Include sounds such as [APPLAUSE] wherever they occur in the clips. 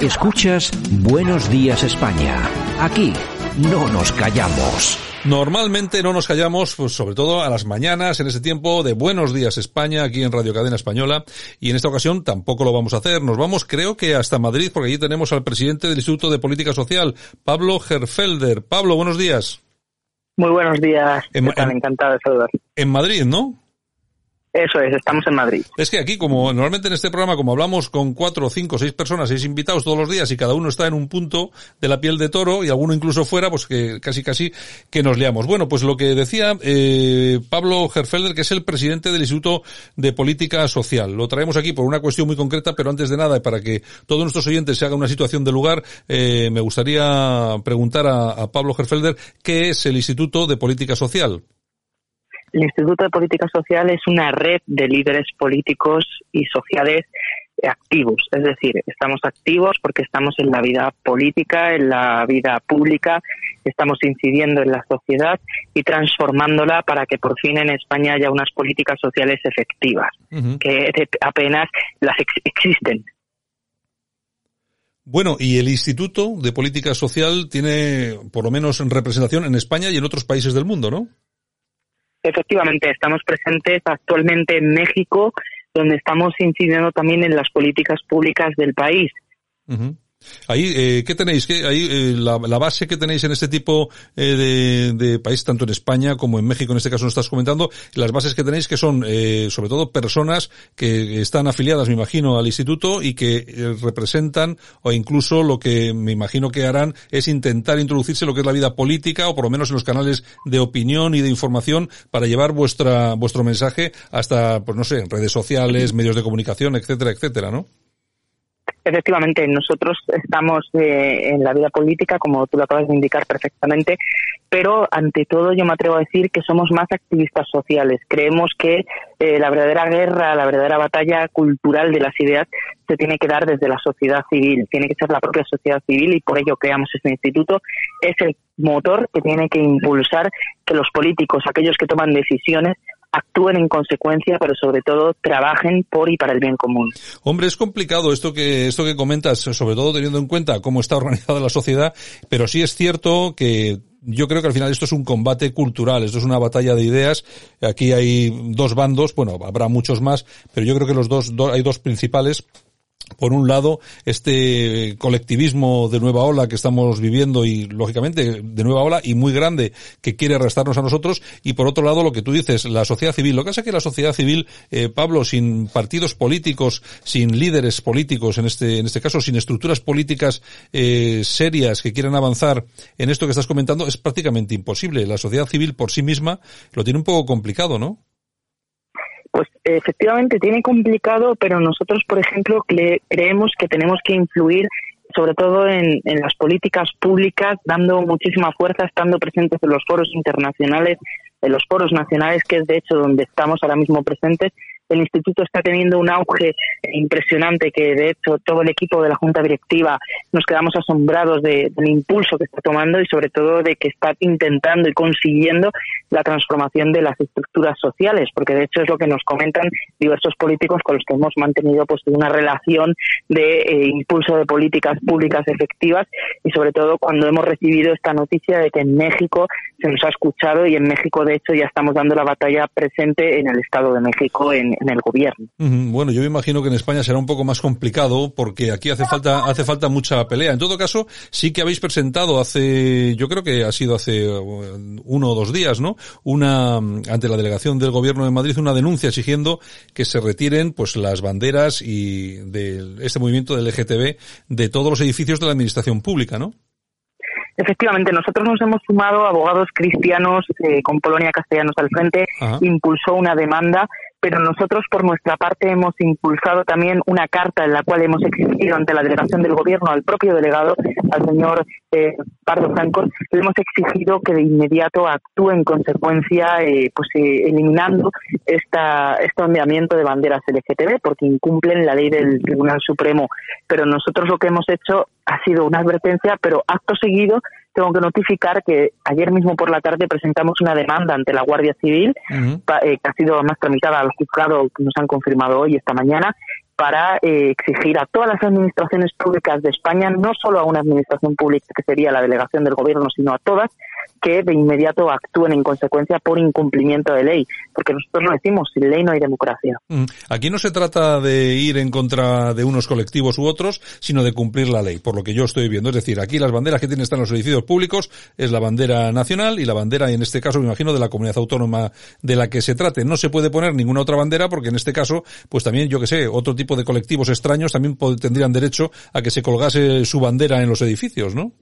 Escuchas Buenos Días España. Aquí no nos callamos. Normalmente no nos callamos, pues sobre todo a las mañanas, en ese tiempo de Buenos Días España, aquí en Radio Cadena Española, y en esta ocasión tampoco lo vamos a hacer. Nos vamos, creo que hasta Madrid, porque allí tenemos al presidente del Instituto de Política Social, Pablo Gerfelder. Pablo, buenos días. Muy buenos días. En, Encantado de saludar. En Madrid, ¿no? Eso es, estamos en Madrid. Es que aquí, como normalmente en este programa, como hablamos con cuatro, cinco, seis personas, seis invitados todos los días y cada uno está en un punto de la piel de toro y alguno incluso fuera, pues que casi casi que nos liamos. Bueno, pues lo que decía eh, Pablo Gerfelder, que es el presidente del Instituto de Política Social. Lo traemos aquí por una cuestión muy concreta, pero antes de nada, para que todos nuestros oyentes se hagan una situación de lugar, eh, me gustaría preguntar a, a Pablo Gerfelder qué es el Instituto de Política Social. El Instituto de Política Social es una red de líderes políticos y sociales activos, es decir, estamos activos porque estamos en la vida política, en la vida pública, estamos incidiendo en la sociedad y transformándola para que por fin en España haya unas políticas sociales efectivas, que apenas las existen. Bueno, y el Instituto de Política Social tiene por lo menos representación en España y en otros países del mundo, ¿no? Efectivamente, estamos presentes actualmente en México, donde estamos incidiendo también en las políticas públicas del país. Ahí, eh, ¿qué tenéis? ¿Qué, ahí, eh, la, base que tenéis en este tipo eh, de, de, país, tanto en España como en México, en este caso nos estás comentando, las bases que tenéis que son, eh, sobre todo, personas que están afiliadas, me imagino, al instituto y que eh, representan, o incluso lo que me imagino que harán es intentar introducirse lo que es la vida política, o por lo menos en los canales de opinión y de información, para llevar vuestra, vuestro mensaje hasta, pues no sé, redes sociales, medios de comunicación, etcétera, etcétera, ¿no? Efectivamente, nosotros estamos eh, en la vida política, como tú lo acabas de indicar perfectamente, pero ante todo yo me atrevo a decir que somos más activistas sociales. Creemos que eh, la verdadera guerra, la verdadera batalla cultural de las ideas se tiene que dar desde la sociedad civil, tiene que ser la propia sociedad civil y por ello creamos este instituto. Es el motor que tiene que impulsar que los políticos, aquellos que toman decisiones, actúen en consecuencia, pero sobre todo trabajen por y para el bien común. Hombre, es complicado esto que esto que comentas, sobre todo teniendo en cuenta cómo está organizada la sociedad, pero sí es cierto que yo creo que al final esto es un combate cultural, esto es una batalla de ideas. Aquí hay dos bandos, bueno, habrá muchos más, pero yo creo que los dos hay dos principales por un lado, este colectivismo de nueva ola que estamos viviendo y, lógicamente, de nueva ola y muy grande que quiere arrastrarnos a nosotros, y por otro lado, lo que tú dices, la sociedad civil. Lo que pasa es que la sociedad civil, eh, Pablo, sin partidos políticos, sin líderes políticos, en este, en este caso, sin estructuras políticas eh, serias que quieran avanzar en esto que estás comentando, es prácticamente imposible. La sociedad civil por sí misma lo tiene un poco complicado, ¿no? Pues efectivamente tiene complicado, pero nosotros, por ejemplo, creemos que tenemos que influir sobre todo en, en, las políticas públicas, dando muchísima fuerza, estando presentes en los foros internacionales, en los foros nacionales, que es de hecho donde estamos ahora mismo presentes, el instituto está teniendo un auge impresionante que de hecho todo el equipo de la junta directiva nos quedamos asombrados de, del impulso que está tomando y sobre todo de que está intentando y consiguiendo la transformación de las estructuras sociales porque de hecho es lo que nos comentan diversos políticos con los que hemos mantenido pues una relación de eh, impulso de políticas públicas efectivas y sobre todo cuando hemos recibido esta noticia de que en México se nos ha escuchado y en México de hecho ya estamos dando la batalla presente en el Estado de México en, en el gobierno. Bueno, yo me imagino que en España será un poco más complicado porque aquí hace falta hace falta mucha pelea. En todo caso, sí que habéis presentado hace, yo creo que ha sido hace uh, uno o dos días, ¿no? Una ante la delegación del gobierno de Madrid una denuncia exigiendo que se retiren pues las banderas y de este movimiento del LGTB de todos los edificios de la administración pública, ¿no? Efectivamente, nosotros nos hemos sumado abogados cristianos eh, con Polonia Castellanos al frente, impulsó una demanda pero nosotros por nuestra parte hemos impulsado también una carta en la cual hemos exigido ante la delegación del gobierno al propio delegado, al señor eh, Pardo Franco, le hemos exigido que de inmediato actúe en consecuencia, eh, pues eh, eliminando esta, este ondeamiento de banderas LGTB, porque incumplen la ley del Tribunal Supremo. Pero nosotros lo que hemos hecho ha sido una advertencia, pero acto seguido tengo que notificar que ayer mismo por la tarde presentamos una demanda ante la Guardia Civil, eh, que ha sido más tramitada al juzgado, que nos han confirmado hoy, esta mañana, para eh, exigir a todas las administraciones públicas de España, no solo a una administración pública que sería la delegación del gobierno, sino a todas, que de inmediato actúen en consecuencia por incumplimiento de ley, porque nosotros lo decimos, sin ley no hay democracia. Mm. Aquí no se trata de ir en contra de unos colectivos u otros, sino de cumplir la ley, por lo que yo estoy viendo. Es decir, aquí las banderas que tienen estar en los edificios públicos es la bandera nacional y la bandera, en este caso, me imagino, de la comunidad autónoma de la que se trate. No se puede poner ninguna otra bandera porque en este caso, pues también, yo que sé, otro tipo de colectivos extraños también tendrían derecho a que se colgase su bandera en los edificios, ¿no?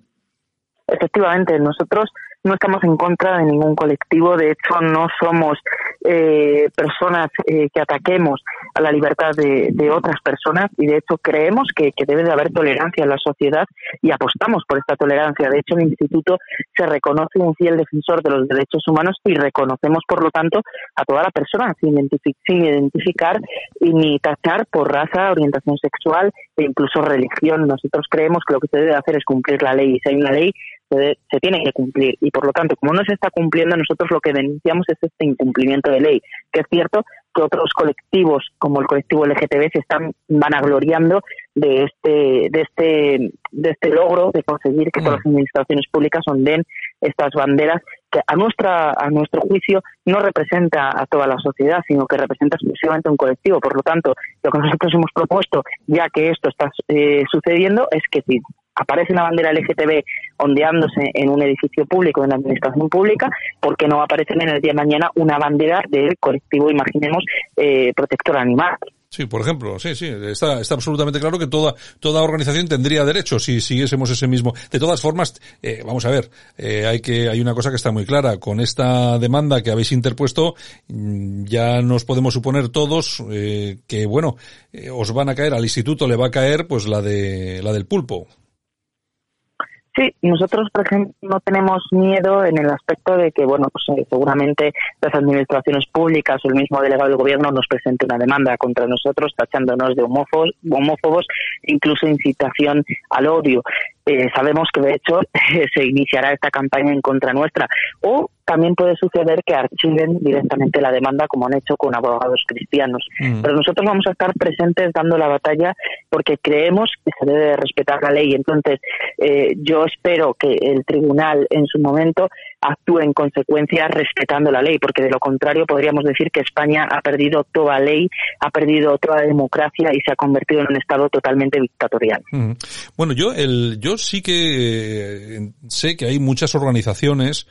Efectivamente, nosotros no estamos en contra de ningún colectivo, de hecho no somos eh, personas eh, que ataquemos a la libertad de, otras personas y de hecho creemos que, debe de haber tolerancia en la sociedad y apostamos por esta tolerancia. De hecho, el instituto se reconoce un fiel defensor de los derechos humanos y reconocemos, por lo tanto, a toda la persona sin, sin identificar ni tachar por raza, orientación sexual e incluso religión. Nosotros creemos que lo que se debe hacer es cumplir la ley y si hay una ley se, tiene que cumplir. Y por lo tanto como no se está cumpliendo nosotros lo que denunciamos es este incumplimiento de ley. Que es cierto que otros colectivos como el colectivo LGTB se están vanagloriando de este de este de este logro de conseguir que todas las administraciones públicas onden estas banderas que a nuestra a nuestro juicio no representa a toda la sociedad sino que representa exclusivamente a un colectivo. Por lo tanto lo que nosotros hemos propuesto ya que esto está eh, sucediendo es que si aparece una bandera LGTB ondeándose en un edificio público, en la administración pública, ¿por qué no aparece en el día de mañana una bandera del colectivo, imaginemos, eh, protector animal? Sí, por ejemplo, sí, sí, está, está absolutamente claro que toda, toda organización tendría derecho si siguiésemos ese mismo. De todas formas, eh, vamos a ver, eh, hay que, hay una cosa que está muy clara. Con esta demanda que habéis interpuesto, mm, ya nos podemos suponer todos eh, que, bueno, eh, os van a caer, al instituto le va a caer, pues la de, la del pulpo. Sí, nosotros, por ejemplo, no tenemos miedo en el aspecto de que, bueno, pues eh, seguramente las administraciones públicas o el mismo delegado del gobierno nos presente una demanda contra nosotros, tachándonos de homófobos, homófobos incluso incitación al odio. Eh, sabemos que, de hecho, [LAUGHS] se iniciará esta campaña en contra nuestra. O también puede suceder que archiven directamente la demanda como han hecho con abogados cristianos. Mm. Pero nosotros vamos a estar presentes dando la batalla porque creemos que se debe respetar la ley. Entonces, eh, yo espero que el tribunal en su momento actúe en consecuencia respetando la ley, porque de lo contrario podríamos decir que España ha perdido toda ley, ha perdido toda democracia y se ha convertido en un Estado totalmente dictatorial. Bueno, yo, el, yo sí que eh, sé que hay muchas organizaciones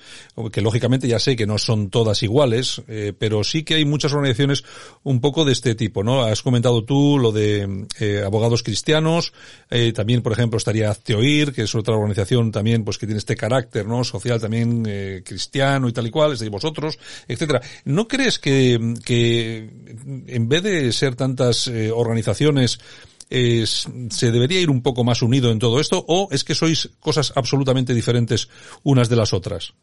que lógicamente ya sé que no son todas iguales, eh, pero sí que hay muchas organizaciones un poco de este tipo, ¿no? Has comentado tú lo de eh, abogados cristianos, también, por ejemplo, estaría Teoir, que es otra organización también, pues que tiene este carácter, ¿no? Social también cristiano y tal y cual, es de vosotros, etcétera. ¿No crees que, que en vez de ser tantas organizaciones, se debería ir un poco más unido en todo esto o es que sois cosas absolutamente diferentes unas de las otras?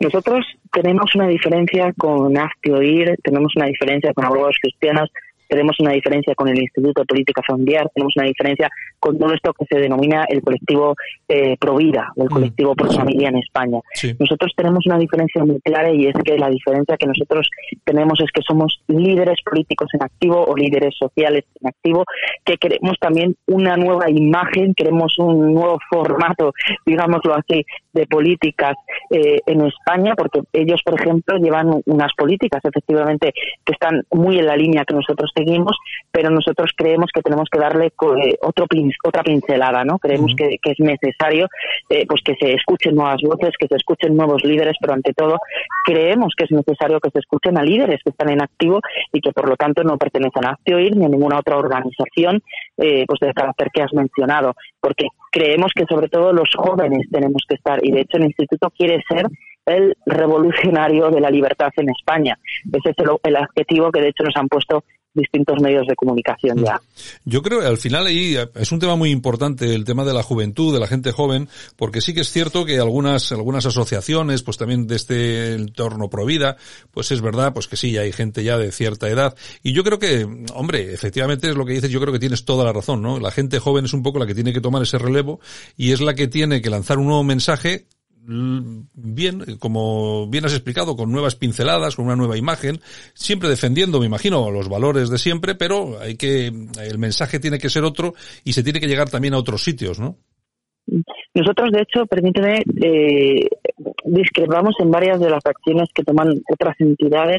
Nosotros tenemos una diferencia con Astioir, tenemos una diferencia con abogados cristianos, tenemos una diferencia con el Instituto de Política Familiar, tenemos una diferencia con todo esto que se denomina el colectivo eh, Provida el mm. colectivo Pro Familia en España. Nosotros tenemos una diferencia muy clara y es que la diferencia que nosotros tenemos es que somos líderes políticos en activo o líderes sociales en activo, que queremos también una nueva imagen, queremos un nuevo formato, digámoslo así, de políticas eh, en España, porque ellos, por ejemplo, llevan unas políticas efectivamente que están muy en la línea que nosotros seguimos, pero nosotros creemos que tenemos que darle eh, otro otra pincelada, ¿no? Creemos que, es necesario eh, pues que se escuchen nuevas voces, que se escuchen nuevos líderes, pero ante todo creemos que es necesario que se escuchen a líderes que están en activo y que por lo tanto no pertenecen a Actioir ni a ninguna otra organización eh, pues del carácter que has mencionado, porque creemos que sobre todo los jóvenes tenemos que estar y de hecho el instituto quiere ser el revolucionario de la libertad en España. Ese es el, adjetivo que de hecho nos han puesto distintos medios de comunicación ya. Yo creo que al final ahí es un tema muy importante el tema de la juventud, de la gente joven, porque sí que es cierto que algunas algunas asociaciones, pues también de este entorno pro vida, pues es verdad, pues que sí, hay gente ya de cierta edad y yo creo que, hombre, efectivamente es lo que dices, yo creo que tienes toda la razón, ¿no? La gente joven es un poco la que tiene que tomar ese relevo y es la que tiene que lanzar un nuevo mensaje bien, como bien has explicado, con nuevas pinceladas, con una nueva imagen, siempre defendiendo, me imagino, los valores de siempre, pero hay que, el mensaje tiene que ser otro y se tiene que llegar también a otros sitios, ¿no? Nosotros, de hecho, permíteme, eh, discrepamos en varias de las acciones que toman otras entidades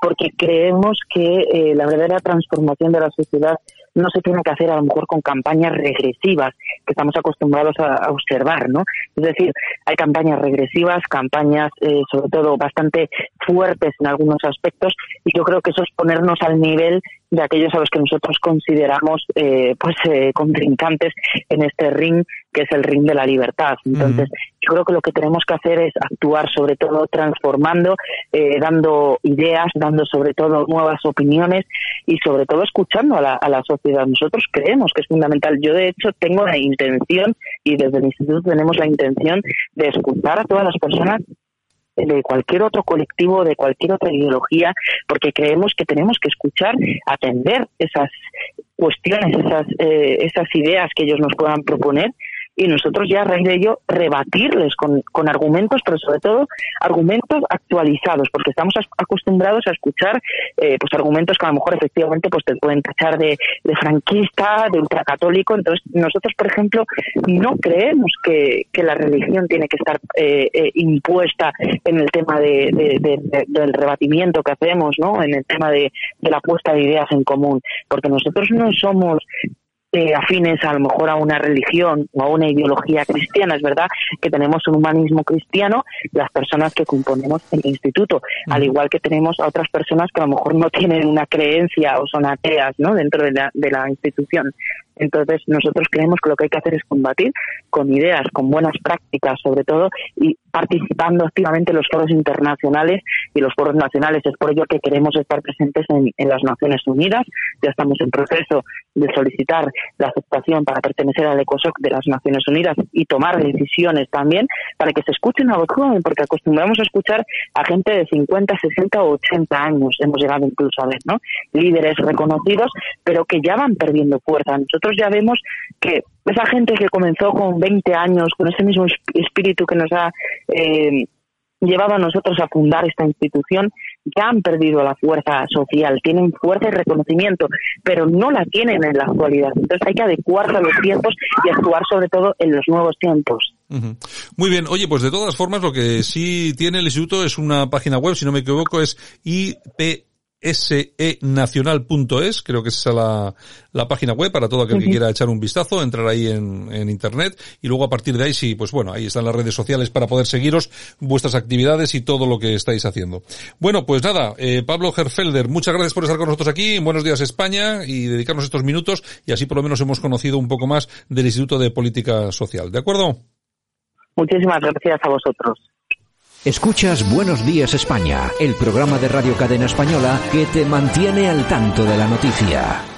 porque creemos que eh, la verdadera transformación de la sociedad no se tiene que hacer a lo mejor con campañas regresivas que estamos acostumbrados a, observar, ¿no? Es decir, hay campañas regresivas, campañas eh, sobre todo bastante fuertes en algunos aspectos y yo creo que eso es ponernos al nivel de aquellos a los que nosotros consideramos eh, pues eh, contrincantes en este ring que es el ring de la libertad. Entonces, yo creo que lo que tenemos que hacer es actuar sobre todo transformando, eh, dando ideas, dando sobre todo nuevas opiniones y sobre todo escuchando a la, a la sociedad. Nosotros creemos que es fundamental. Yo, de hecho, tengo la intención y desde el instituto tenemos la intención de escuchar a todas las personas de cualquier otro colectivo, de cualquier otra ideología, porque creemos que tenemos que escuchar, atender esas cuestiones, esas, eh, esas ideas que ellos nos puedan proponer y nosotros ya a raíz de ello rebatirles con, con argumentos, pero sobre todo argumentos actualizados, porque estamos acostumbrados a escuchar eh, pues argumentos que a lo mejor efectivamente pues te pueden tachar de, de franquista, de ultracatólico. Entonces nosotros, por ejemplo, no creemos que, que la religión tiene que estar eh, eh, impuesta en el tema de, del rebatimiento que hacemos, ¿no? En el tema de, de la puesta de ideas en común, porque nosotros no somos eh, afines a lo mejor a una religión o a una ideología cristiana. Es verdad que tenemos un humanismo cristiano, las personas que componemos el instituto, al igual que tenemos a otras personas que a lo mejor no tienen una creencia o son ateas ¿no? dentro de la, de la institución. Entonces, nosotros creemos que lo que hay que hacer es combatir con ideas, con buenas prácticas, sobre todo, y participando activamente en los foros internacionales y los foros nacionales. Es por ello que queremos estar presentes en, las Naciones Unidas. Ya estamos en proceso de solicitar la aceptación para pertenecer al ECOSOC de las Naciones Unidas y tomar decisiones también para que se escuchen a los jóvenes, porque acostumbramos a escuchar a gente de 50, 60 o 80 años, hemos llegado incluso a ver, ¿no? Líderes reconocidos, pero que ya van perdiendo fuerza. Nosotros ya vemos que esa gente que comenzó con 20 años, con ese mismo espíritu que nos ha eh, llevado a nosotros a fundar esta institución, ya han perdido la fuerza social, tienen fuerza y reconocimiento, pero no la tienen en la actualidad. Entonces hay que adecuarse a los tiempos y actuar sobre todo en los nuevos tiempos. Muy bien, oye, pues de todas formas lo que sí tiene el instituto es una página web, si no me equivoco, es IP senacional.es, creo que es la, la página web para todo aquel que quiera echar un vistazo, entrar ahí en, en, internet y luego a partir de ahí sí, pues bueno, ahí están las redes sociales para poder seguiros vuestras actividades y todo lo que estáis haciendo. Bueno, pues nada, eh, Pablo Herfelder, muchas gracias por estar con nosotros aquí en Buenos Días España y dedicarnos estos minutos y así por lo menos hemos conocido un poco más del Instituto de Política Social. ¿De acuerdo? Muchísimas gracias a vosotros. Escuchas Buenos Días España, el programa de Radio Cadena Española que te mantiene al tanto de la noticia.